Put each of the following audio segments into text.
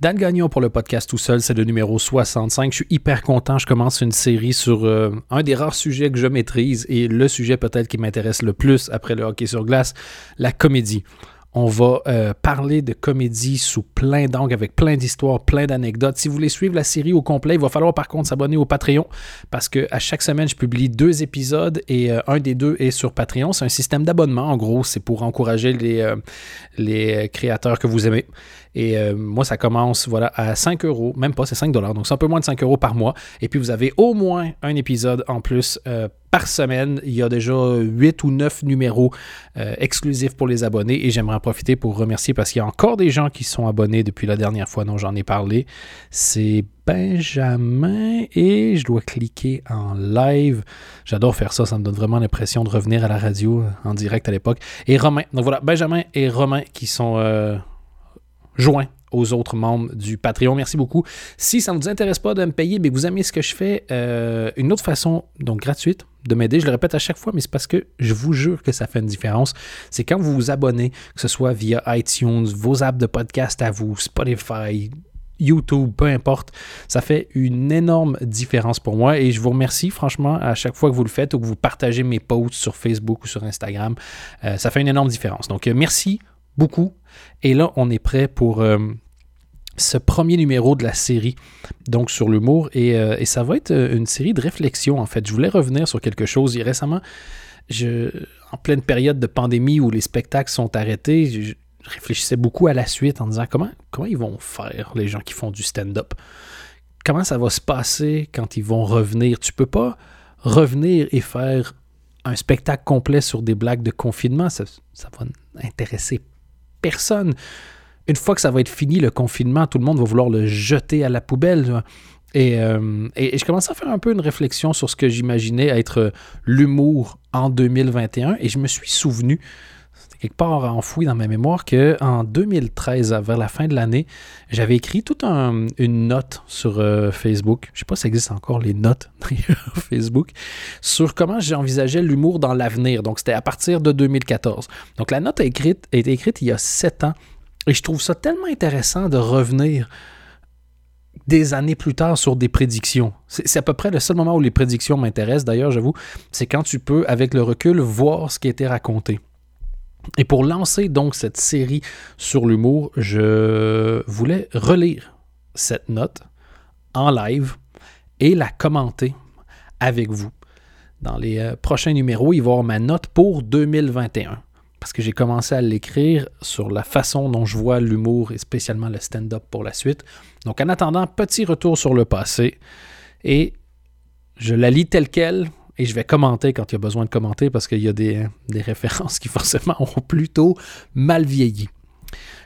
Dan Gagnon pour le podcast tout seul, c'est le numéro 65. Je suis hyper content. Je commence une série sur euh, un des rares sujets que je maîtrise et le sujet peut-être qui m'intéresse le plus après le hockey sur glace, la comédie. On va euh, parler de comédie sous plein d'angles, avec plein d'histoires, plein d'anecdotes. Si vous voulez suivre la série au complet, il va falloir par contre s'abonner au Patreon parce que à chaque semaine, je publie deux épisodes et euh, un des deux est sur Patreon. C'est un système d'abonnement. En gros, c'est pour encourager les, les créateurs que vous aimez. Et moi, ça commence voilà, à 5 euros, même pas, c'est 5 dollars, donc c'est un peu moins de 5 euros par mois. Et puis, vous avez au moins un épisode en plus par semaine. Il y a déjà 8 ou 9 numéros euh, exclusifs pour les abonnés et j'aimerais en profiter pour remercier parce qu'il y a encore des gens qui sont abonnés depuis la dernière fois dont j'en ai parlé. C'est Benjamin et je dois cliquer en live. J'adore faire ça, ça me donne vraiment l'impression de revenir à la radio euh, en direct à l'époque. Et Romain, donc voilà, Benjamin et Romain qui sont euh, joints aux autres membres du Patreon. Merci beaucoup. Si ça ne vous intéresse pas de me payer, mais vous aimez ce que je fais, euh, une autre façon, donc gratuite, de m'aider, je le répète à chaque fois, mais c'est parce que je vous jure que ça fait une différence. C'est quand vous vous abonnez, que ce soit via iTunes, vos apps de podcast à vous, Spotify, YouTube, peu importe. Ça fait une énorme différence pour moi et je vous remercie franchement à chaque fois que vous le faites ou que vous partagez mes posts sur Facebook ou sur Instagram. Euh, ça fait une énorme différence. Donc euh, merci beaucoup. Et là, on est prêt pour euh, ce premier numéro de la série, donc sur l'humour. Et, euh, et, ça va être euh, une série de réflexions, en fait. Je voulais revenir sur quelque chose. Et récemment, je, en pleine période de pandémie où les spectacles sont arrêtés, je, réfléchissais beaucoup à la suite en disant comment, comment ils vont faire, les gens qui font du stand-up? Comment ça va se passer quand ils vont revenir? Tu peux pas revenir et faire un spectacle complet sur des blagues de confinement. Ça, ça va intéresser personne. Une fois que ça va être fini, le confinement, tout le monde va vouloir le jeter à la poubelle. Euh, et, et, je commençais à faire un peu une réflexion sur ce que j'imaginais être l'humour en 2021 et je me suis souvenu quelque part enfoui dans ma mémoire qu'en 2013, vers la fin de l'année, j'avais écrit toute une note sur euh, Facebook. Je ne sais pas si ça existe encore les notes Facebook, sur comment j'envisageais l'humour dans l'avenir. Donc, c'était à partir de 2014. Donc, la note a, écrite, a été écrite il y a sept ans. Et je trouve ça tellement intéressant de revenir des années plus tard sur des prédictions. C'est à peu près le seul moment où les prédictions m'intéressent, d'ailleurs, j'avoue, c'est quand tu peux, avec le recul, voir ce qui a été raconté. Et pour lancer donc cette série sur l'humour, je voulais relire cette note en live et la commenter avec vous. Dans les euh, prochains numéros, il va y avoir ma note pour 2021. Parce que j'ai commencé à l'écrire sur la façon dont je vois l'humour et spécialement le stand-up pour la suite. Donc en attendant, petit retour sur le passé. Et je la lis telle qu'elle et je vais commenter quand il y a besoin de commenter parce qu'il y a des, références qui forcément ont plutôt mal vieilli.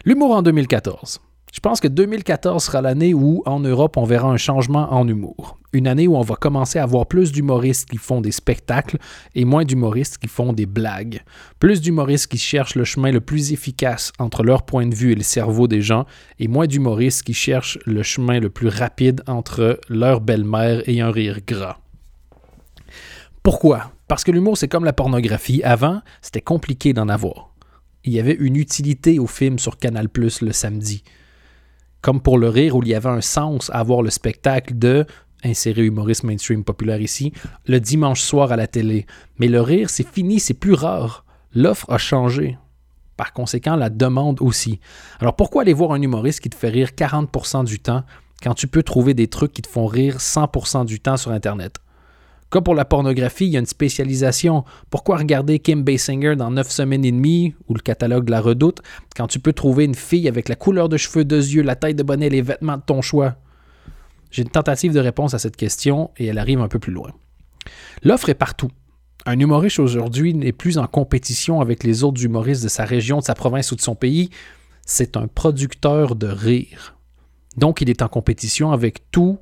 L'humour en 2014. Je pense que 2014 sera l'année où, en Europe, on verra un changement en humour. Une année où on va commencer à voir plus d'humoristes qui font des spectacles et moins d'humoristes qui font des blagues. Plus d'humoristes qui cherchent le chemin le plus efficace entre leur point de vue et le cerveau des gens et moins d'humoristes qui cherchent le chemin le plus rapide entre leur belle-mère et un rire gras. Pourquoi? Parce que l'humour, c'est comme la pornographie. Avant, c'était compliqué d'en avoir. Il y avait une utilité au film sur Canal le samedi. Comme pour le rire, où il y avait un sens à avoir le spectacle de insérer humoriste mainstream populaire ici, le dimanche soir à la télé. Mais le rire, c'est fini, c'est plus rare. L'offre a changé. Par conséquent, la demande aussi. Alors pourquoi aller voir un humoriste qui te fait rire 40% du temps quand tu peux trouver des trucs qui te font rire 100% du temps sur Internet? Comme pour la pornographie, il y a une spécialisation. Pourquoi regarder Kim Basinger dans 9 semaines et demie ou le catalogue La Redoute quand tu peux trouver une fille avec la couleur de cheveux, deux yeux, la taille de bonnet, les vêtements de ton choix? J'ai une tentative de réponse à cette question et elle arrive un peu plus loin. L'offre est partout. Un humoriste aujourd'hui n'est plus en compétition avec les autres humoristes de sa région, de sa province ou de son pays. C'est un producteur de rire. Donc il est en compétition avec tout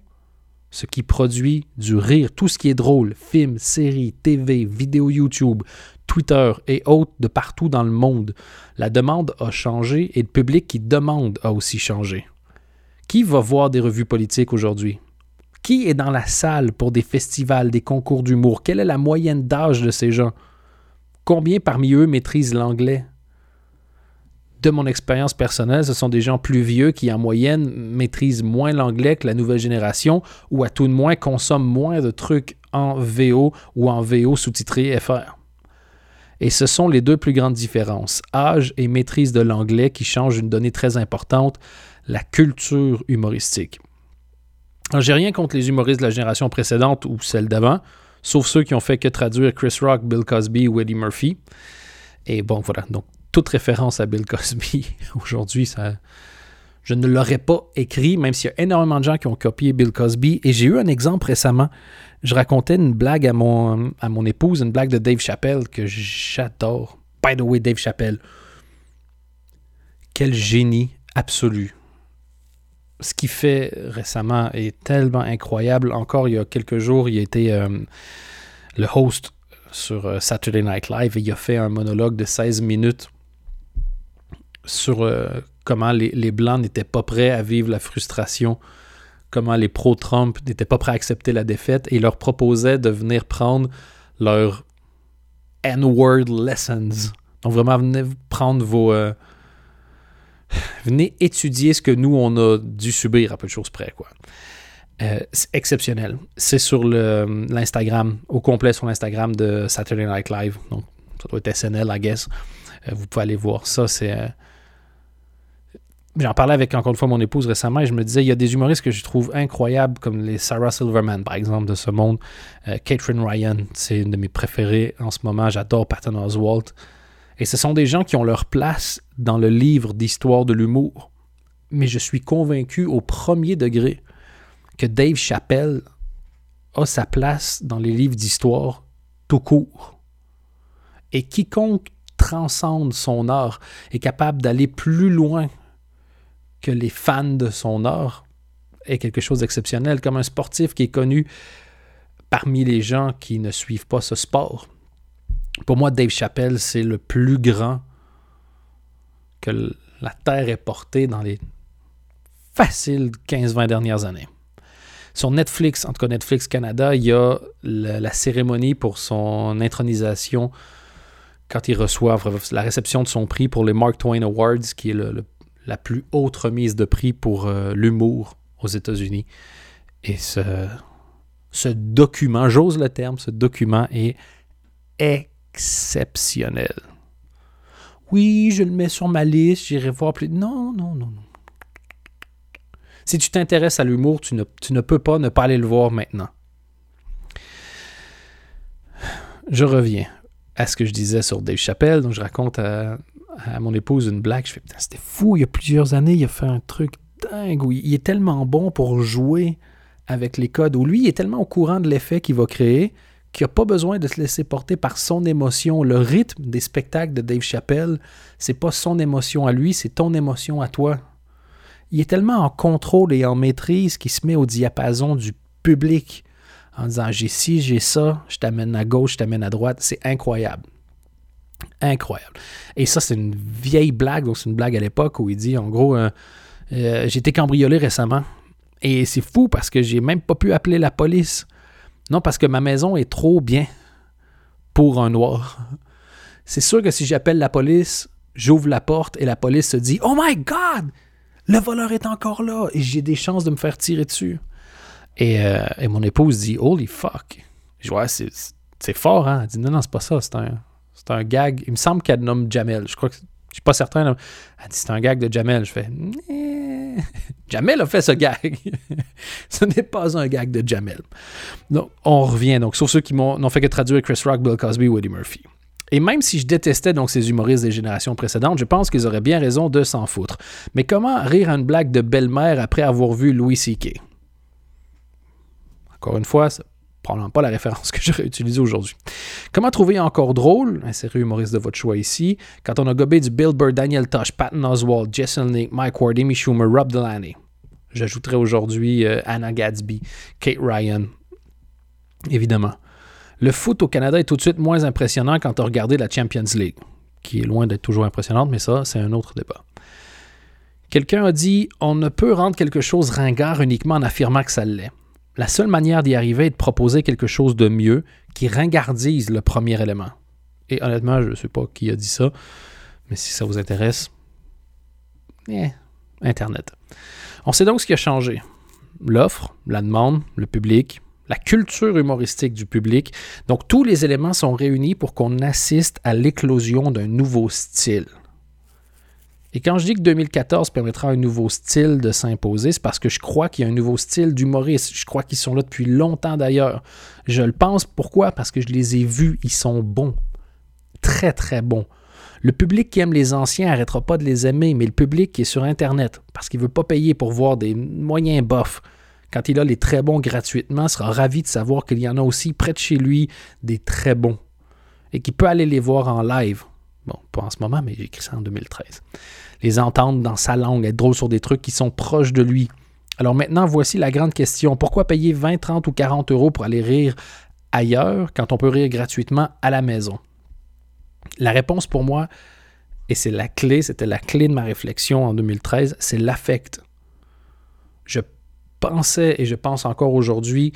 ce qui produit du rire, tout ce qui est drôle, films, séries, TV, vidéos YouTube, Twitter et autres de partout dans le monde. La demande a changé et le public qui demande a aussi changé. Qui va voir des revues politiques aujourd'hui? Qui est dans la salle pour des festivals, des concours d'humour? Quelle est la moyenne d'âge de ces gens? Combien parmi eux maîtrisent l'anglais? De mon expérience personnelle, ce sont des gens plus vieux qui, en moyenne, maîtrisent moins l'anglais que la nouvelle génération ou à tout de moins consomment moins de trucs en VO ou en VO sous-titré FR. Et ce sont les deux plus grandes différences, âge et maîtrise de l'anglais, qui changent une donnée très importante, la culture humoristique. J'ai rien contre les humoristes de la génération précédente ou celle d'avant, sauf ceux qui ont fait que traduire Chris Rock, Bill Cosby ou Murphy. Et bon, voilà. Donc, toute référence à Bill Cosby aujourd'hui, ça, je ne l'aurais pas écrit, même s'il y a énormément de gens qui ont copié Bill Cosby. Et j'ai eu un exemple récemment. Je racontais une blague à mon, à mon épouse, une blague de Dave Chappelle que j'adore. By the way, Dave Chappelle. Quel génie absolu. Ce qu'il fait récemment est tellement incroyable. Encore il y a quelques jours, il a été euh, le host sur euh, Saturday Night Live et il a fait un monologue de 16 minutes sur euh, comment les, Blancs n'étaient pas prêts à vivre la frustration, comment les pro-Trump n'étaient pas prêts à accepter la défaite et leur proposait de venir prendre leur N-word lessons. Donc vraiment, venez prendre vos... Euh, venez étudier ce que nous, on a dû subir à peu de choses près, quoi. Euh, c'est exceptionnel. C'est sur l'Instagram, au complet sur l'Instagram de Saturday Night Live. Donc, ça doit être SNL, I guess. vous pouvez aller voir ça. C'est J'en parlais avec encore une fois mon épouse récemment et je me disais, il y a des humoristes que je trouve incroyables, comme les Sarah Silverman, par exemple, de ce monde. Euh, Catherine Ryan, c'est une de mes préférées en ce moment. J'adore Patton Oswalt. Et ce sont des gens qui ont leur place dans le livre d'histoire de l'humour. Mais je suis convaincu au premier degré que Dave Chappelle a sa place dans les livres d'histoire tout court. Et quiconque transcende son art est capable d'aller plus loin que les fans de son art est quelque chose d'exceptionnel, comme un sportif qui est connu parmi les gens qui ne suivent pas ce sport. Pour moi, Dave Chappelle, c'est le plus grand que la Terre ait porté dans les faciles 15-20 dernières années. Sur Netflix, en tout cas Netflix Canada, il y a la, cérémonie pour son intronisation quand il reçoit la réception de son prix pour les Mark Twain Awards, qui est le la plus haute remise de prix pour euh, l'humour aux États-Unis. Et ce, document, j'ose le terme, ce document est exceptionnel. Oui, je le mets sur ma liste, j'irai voir plus. Non, non, non, non. Si tu t'intéresses à l'humour, tu ne, tu ne peux pas ne pas aller le voir maintenant. Je reviens à ce que je disais sur Dave Chappelle. Donc, je raconte à, à mon épouse une blague. Je fais, c'était fou, il y a plusieurs années, il a fait un truc dingue où il est tellement bon pour jouer avec les codes, où lui, il est tellement au courant de l'effet qu'il va créer qu'il n'a pas besoin de se laisser porter par son émotion. Le rythme des spectacles de Dave Chappelle, c'est pas son émotion à lui, c'est ton émotion à toi. Il est tellement en contrôle et en maîtrise qu'il se met au diapason du public en disant j'ai ci, j'ai ça, je t'amène à gauche, je t'amène à droite. C'est incroyable. Incroyable. Et ça, c'est une vieille blague, donc c'est une blague à l'époque où il dit, en gros, euh, euh, j'ai été cambriolé récemment. Et c'est fou parce que j'ai même pas pu appeler la police. Non, parce que ma maison est trop bien pour un noir. C'est sûr que si j'appelle la police, j'ouvre la porte et la police se dit Oh my God! Le voleur est encore là et j'ai des chances de me faire tirer dessus. Et, euh, mon épouse dit Holy fuck. Je vois, c'est fort, hein? Elle dit Non, non, c'est pas ça, c'est un, c'est un gag. Il me semble qu'elle nomme Jamel. Je crois que. Je suis pas certain. Elle dit c'est un gag de Jamel. Je fais. Jamel a fait ce gag. ce n'est pas un gag de Jamel. Donc, on revient. Donc, sauf ceux qui n'ont fait que traduire Chris Rock, Bill Cosby Eddie Murphy. Et même si je détestais donc ces humoristes des générations précédentes, je pense qu'ils auraient bien raison de s'en foutre. Mais comment rire à une blague de belle-mère après avoir vu Louis C.K.? Encore une fois, probablement pas la référence que j'aurais utilisée aujourd'hui. Comment trouver encore drôle, insérez humoriste de votre choix ici, quand on a gobé du Bill Burr, Daniel Tosh, Patton Oswald, Jason Nick, Mike Ward, Amy Schumer, Rob Delaney. J'ajouterai aujourd'hui euh, Anna Gadsby, Kate Ryan, évidemment. Le foot au Canada est tout de suite moins impressionnant quand on regarde la Champions League, qui est loin d'être toujours impressionnante, mais ça, c'est un autre débat. Quelqu'un a dit On ne peut rendre quelque chose ringard uniquement en affirmant que ça l'est. La seule manière d'y arriver est de proposer quelque chose de mieux qui ringardise le premier élément. Et honnêtement, je ne sais pas qui a dit ça, mais si ça vous intéresse, Eh, Internet. On sait donc ce qui a changé. L'offre, la demande, le public, la culture humoristique du public. Donc tous les éléments sont réunis pour qu'on assiste à l'éclosion d'un nouveau style. Et quand je dis que 2014 permettra un nouveau style de s'imposer, c'est parce que je crois qu'il y a un nouveau style d'humoriste. Je crois qu'ils sont là depuis longtemps d'ailleurs. Je le pense. Pourquoi? Parce que je les ai vus. Ils sont bons. Très, très bons. Le public qui aime les anciens n'arrêtera pas de les aimer, mais le public qui est sur Internet, parce qu'il ne veut pas payer pour voir des moyens bofs, quand il a les très bons gratuitement, sera ravi de savoir qu'il y en a aussi près de chez lui des très bons et qu'il peut aller les voir en live. Bon, pas en ce moment, mais j'ai écrit ça en 2013 les entendre dans sa langue, être drôle sur des trucs qui sont proches de lui. Alors maintenant, voici la grande question. Pourquoi payer 20, 30 ou 40 euros pour aller rire ailleurs quand on peut rire gratuitement à la maison? La réponse pour moi, et c'est la clé, c'était la clé de ma réflexion en 2013, c'est l'affect. Je pensais et je pense encore aujourd'hui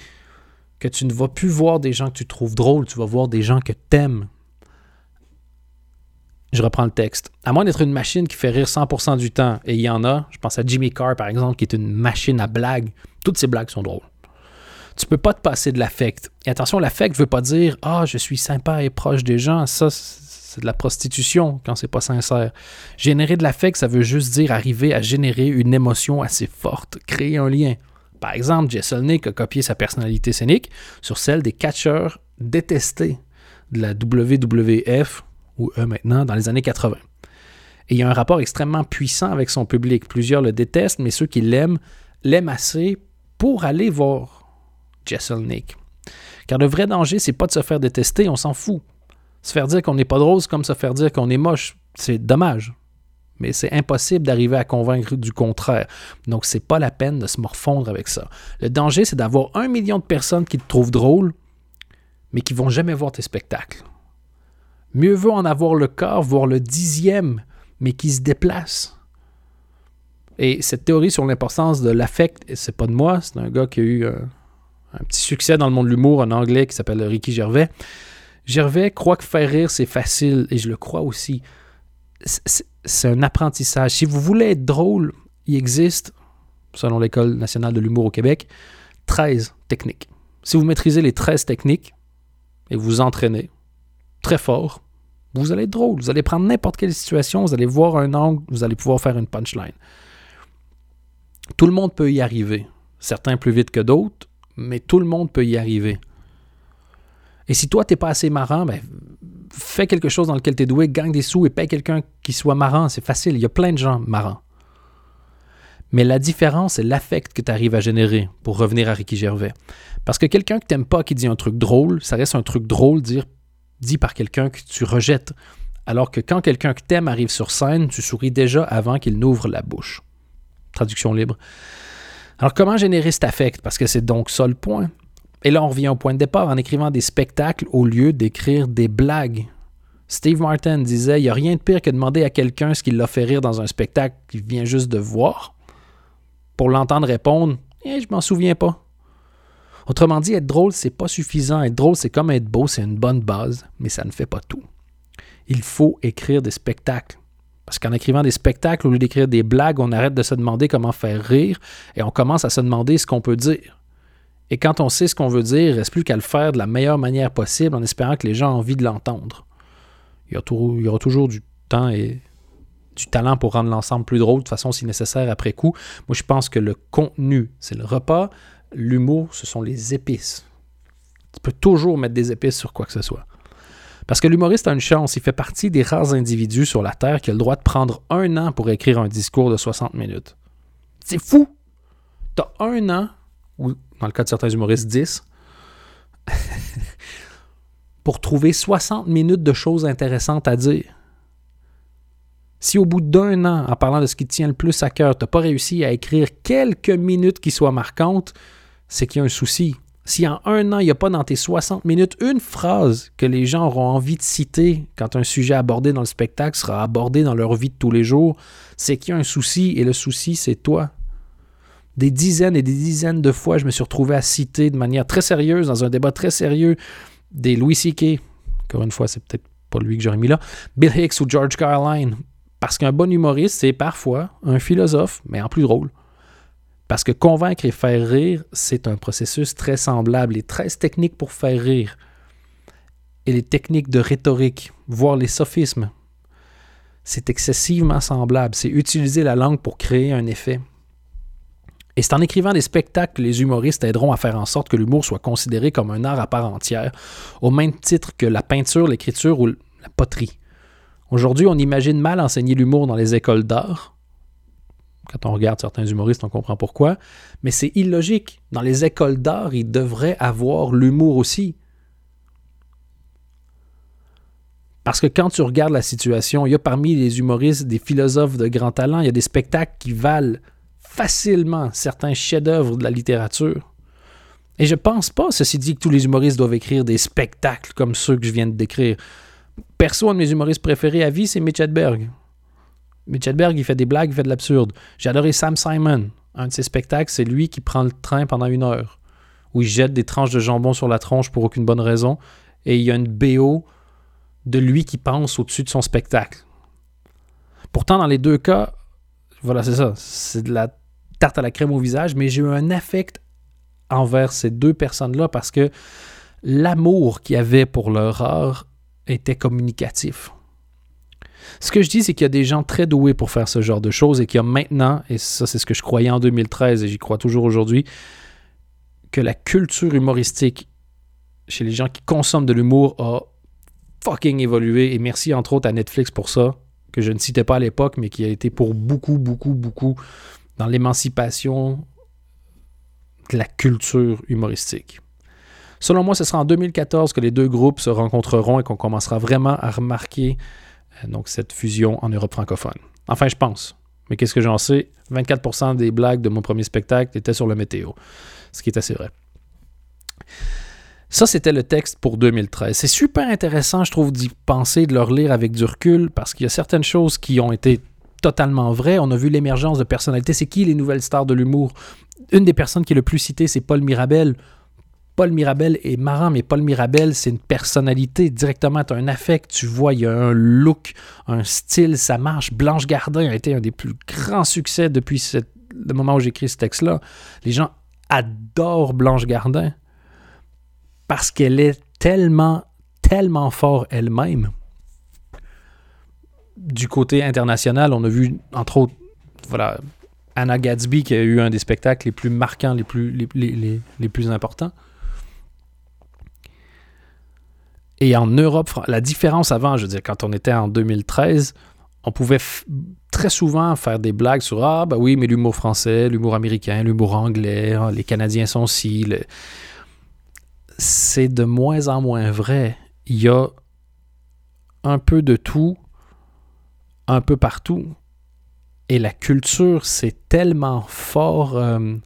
que tu ne vas plus voir des gens que tu trouves drôles, tu vas voir des gens que tu aimes, je reprends le texte. À moins d'être une machine qui fait rire 100% du temps, et il y en a, je pense à Jimmy Carr par exemple, qui est une machine à blagues, toutes ces blagues sont drôles. Tu peux pas te passer de l'affect. Et attention, l'affect ne veut pas dire Ah, je suis sympa et proche des gens. Ça, c'est de la prostitution quand c'est pas sincère. Générer de l'affect, ça veut juste dire arriver à générer une émotion assez forte, créer un lien. Par exemple, Jesselnick a copié sa personnalité scénique sur celle des catcheurs détestés de la WWF ou eux maintenant, dans les années 80. Et il y a un rapport extrêmement puissant avec son public. Plusieurs le détestent, mais ceux qui l'aiment l'aiment assez pour aller voir Jesselnick. Car le vrai danger, c'est pas de se faire détester, on s'en fout. Se faire dire qu'on n'est pas drôle, comme se faire dire qu'on est moche. C'est dommage. Mais c'est impossible d'arriver à convaincre du contraire. Donc, c'est pas la peine de se morfondre avec ça. Le danger, c'est d'avoir un million de personnes qui te trouvent drôle, mais qui vont jamais voir tes spectacles. Mieux vaut en avoir le quart, voire le dixième, mais qui se déplace. Et cette théorie sur l'importance de l'affect, c'est pas de moi, c'est un gars qui a eu euh, un, petit succès dans le monde de l'humour, en anglais, qui s'appelle Ricky Gervais. Gervais croit que faire rire, c'est facile, et je le crois aussi. C'est un apprentissage. Si vous voulez être drôle, il existe, selon l'École nationale de l'humour au Québec, 13 techniques. Si vous maîtrisez les 13 techniques et vous entraînez très fort, vous allez être drôle. Vous allez prendre n'importe quelle situation, vous allez voir un angle, vous allez pouvoir faire une punchline. Tout le monde peut y arriver. Certains plus vite que d'autres, mais tout le monde peut y arriver. Et si toi, tu n'es pas assez marrant, ben, fais quelque chose dans lequel tu es doué, gagne des sous et paye quelqu'un qui soit marrant. C'est facile. Il y a plein de gens marrants. Mais la différence, c'est l'affect que tu arrives à générer, pour revenir à Ricky Gervais. Parce que quelqu'un que tu pas qui dit un truc drôle, ça reste un truc drôle dire dit par quelqu'un que tu rejettes, alors que quand quelqu'un que t'aimes arrive sur scène, tu souris déjà avant qu'il n'ouvre la bouche. Traduction libre. Alors comment générer cet affect? Parce que c'est donc ça le point. Et là, on revient au point de départ en écrivant des spectacles au lieu d'écrire des blagues. Steve Martin disait, il n'y a rien de pire que de demander à quelqu'un ce qu'il l'a fait rire dans un spectacle qu'il vient juste de voir, pour l'entendre répondre, eh, je m'en souviens pas. Autrement dit, être drôle, c'est pas suffisant. Être drôle, c'est comme être beau, c'est une bonne base, mais ça ne fait pas tout. Il faut écrire des spectacles. Parce qu'en écrivant des spectacles, au lieu d'écrire des blagues, on arrête de se demander comment faire rire et on commence à se demander ce qu'on peut dire. Et quand on sait ce qu'on veut dire, il ne reste plus qu'à le faire de la meilleure manière possible en espérant que les gens aient envie de l'entendre. Il, il y aura toujours du temps et du talent pour rendre l'ensemble plus drôle, de façon si nécessaire après coup. Moi, je pense que le contenu, c'est le repas, l'humour, ce sont les épices. Tu peux toujours mettre des épices sur quoi que ce soit. Parce que l'humoriste a une chance, il fait partie des rares individus sur la Terre qui a le droit de prendre un an pour écrire un discours de 60 minutes. C'est fou! T'as un an, ou dans le cas de certains humoristes, 10, pour trouver 60 minutes de choses intéressantes à dire. Si au bout d'un an, en parlant de ce qui te tient le plus à cœur, tu n'as pas réussi à écrire quelques minutes qui soient marquantes, c'est qu'il y a un souci. Si en un an, il n'y a pas dans tes 60 minutes une phrase que les gens auront envie de citer quand un sujet abordé dans le spectacle sera abordé dans leur vie de tous les jours, c'est qu'il y a un souci et le souci, c'est toi. Des dizaines et des dizaines de fois, je me suis retrouvé à citer de manière très sérieuse, dans un débat très sérieux, des Louis C.K. Encore une fois, c'est peut-être pas lui que j'aurais mis là. Bill Hicks ou George Carline Parce qu'un bon humoriste, c'est parfois un philosophe, mais en plus drôle. Parce que convaincre et faire rire, c'est un processus très semblable et très technique pour faire rire. Et les techniques de rhétorique, voire les sophismes, c'est excessivement semblable. C'est utiliser la langue pour créer un effet. Et c'est en écrivant des spectacles que les humoristes aideront à faire en sorte que l'humour soit considéré comme un art à part entière, au même titre que la peinture, l'écriture ou la poterie. Aujourd'hui, on imagine mal enseigner l'humour dans les écoles d'art, quand on regarde certains humoristes, on comprend pourquoi. Mais c'est illogique. Dans les écoles d'art, ils devraient avoir l'humour aussi. Parce que quand tu regardes la situation, il y a parmi les humoristes des philosophes de grand talent, il y a des spectacles qui valent facilement certains chefs-d'œuvre de la littérature. Et je pense pas, ceci dit, que tous les humoristes doivent écrire des spectacles comme ceux que je viens de décrire. Perso, un de mes humoristes préférés à vie, c'est Mitch Hedberg. Mitch il fait des blagues, il fait de l'absurde. J'ai adoré Sam Simon. Un de ses spectacles, c'est lui qui prend le train pendant une heure, où il jette des tranches de jambon sur la tronche pour aucune bonne raison, et il y a une BO de lui qui pense au-dessus de son spectacle. Pourtant, dans les deux cas, voilà, c'est ça. C'est de la tarte à la crème au visage, mais j'ai eu un affect envers ces deux personnes-là parce que l'amour qu'il y avait pour leur art était communicatif. Ce que je dis, c'est qu'il y a des gens très doués pour faire ce genre de choses et qu'il y a maintenant, et ça c'est ce que je croyais en 2013 et j'y crois toujours aujourd'hui, que la culture humoristique chez les gens qui consomment de l'humour a fucking évolué. Et merci entre autres à Netflix pour ça, que je ne citais pas à l'époque, mais qui a été pour beaucoup, beaucoup, beaucoup dans l'émancipation de la culture humoristique. Selon moi, ce sera en 2014 que les deux groupes se rencontreront et qu'on commencera vraiment à remarquer euh, donc cette fusion en Europe francophone. Enfin, je pense. Mais qu'est-ce que j'en sais? 24% des blagues de mon premier spectacle étaient sur le météo, ce qui est assez vrai. Ça, c'était le texte pour 2013. C'est super intéressant, je trouve, d'y penser, de le relire avec du recul, parce qu'il y a certaines choses qui ont été totalement vraies. On a vu l'émergence de personnalités. C'est qui les nouvelles stars de l'humour? Une des personnes qui est le plus citée, c'est Paul Mirabel. Paul Mirabel est marrant, mais Paul Mirabel, c'est une personnalité directement, tu as un affect, tu vois, il y a un look, un style, ça marche. Blanche Gardin a été un des plus grands succès depuis le moment où j'écris ce texte-là. Les gens adorent Blanche Gardin parce qu'elle est tellement, tellement fort elle-même. Du côté international, on a vu, entre autres, voilà, Anna Gatsby qui a eu un des spectacles les plus marquants, les plus, les, les plus importants. Et en Europe, la différence avant, je veux dire, quand on était en 2013, on pouvait très souvent faire des blagues sur Ah, ben oui, mais l'humour français, l'humour américain, l'humour anglais, ah, les Canadiens sont si. C'est de moins en moins vrai. Il y a un peu de tout, un peu partout. Et la culture, c'est tellement fort euh,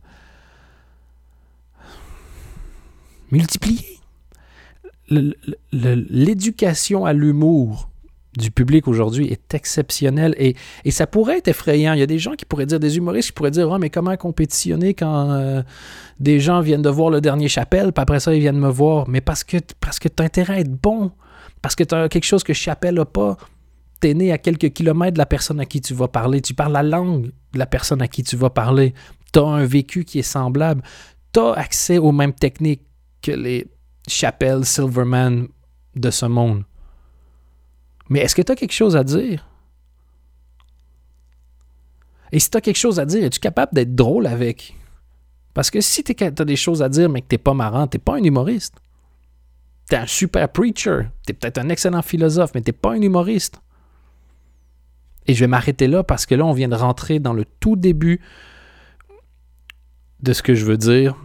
multiplié l'éducation à l'humour du public aujourd'hui est exceptionnelle et, ça pourrait être effrayant. Il y a des gens qui pourraient dire, des humoristes qui pourraient dire oh, mais comment compétitionner quand euh, des gens viennent de voir le dernier Chapelle, puis après ça, ils viennent me voir. Mais parce que, parce que tu as intérêt à être bon, parce que tu as quelque chose que Chapelle n'a pas. Tu es né à quelques kilomètres de la personne à qui tu vas parler. Tu parles la langue de la personne à qui tu vas parler. Tu as un vécu qui est semblable. Tu as accès aux mêmes techniques que les Chapelle, Silverman de ce monde. Mais est-ce que tu as quelque chose à dire? Et si tu as quelque chose à dire, es-tu capable d'être drôle avec? Parce que si tu as des choses à dire, mais que tu pas marrant, tu pas un humoriste. Tu un super preacher. Tu es peut-être un excellent philosophe, mais tu pas un humoriste. Et je vais m'arrêter là parce que là, on vient de rentrer dans le tout début de ce que je veux dire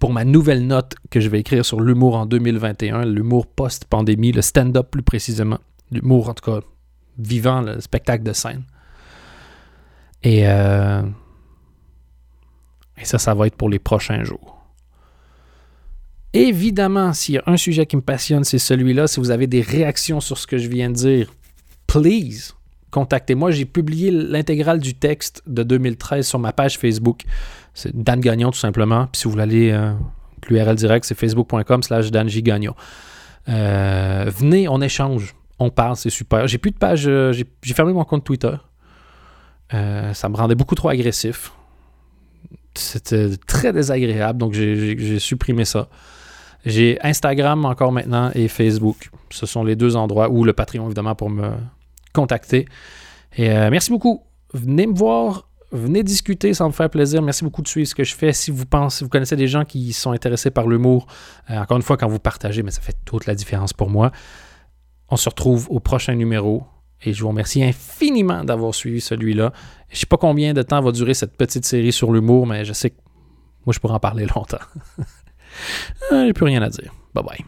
pour ma nouvelle note que je vais écrire sur l'humour en 2021, l'humour post-pandémie, le stand-up plus précisément, l'humour en tout cas vivant, le spectacle de scène. Et, euh, et ça, ça va être pour les prochains jours. Évidemment, s'il y a un sujet qui me passionne, c'est celui-là. Si vous avez des réactions sur ce que je viens de dire, please, contactez-moi. J'ai publié l'intégrale du texte de 2013 sur ma page Facebook. C'est Dan Gagnon, tout simplement. Puis si vous voulez aller, euh, l'URL direct, c'est facebook.com slash Dan Gagnon. Euh, venez, on échange. On parle, c'est super. J'ai plus de page. euh, j'ai fermé mon compte Twitter. Ça me rendait beaucoup trop agressif. C'était très désagréable, donc j'ai- supprimé ça. J'ai Instagram encore maintenant et Facebook. Ce sont les deux endroits, ou le Patreon évidemment pour me contacter. Et euh, merci beaucoup. Venez me voir, venez discuter, ça me faire plaisir. Merci beaucoup de suivre ce que je fais. Si vous pensez, vous connaissez des gens qui sont intéressés par l'humour, euh, encore une fois, quand vous partagez, mais ça fait toute la différence pour moi. On se retrouve au prochain numéro. Et je vous remercie infiniment d'avoir suivi celui-là. Je sais pas combien de temps va durer cette petite série sur l'humour, mais je sais que moi, je pourrais en parler longtemps. Euh, J'ai plus rien à dire. Bye bye.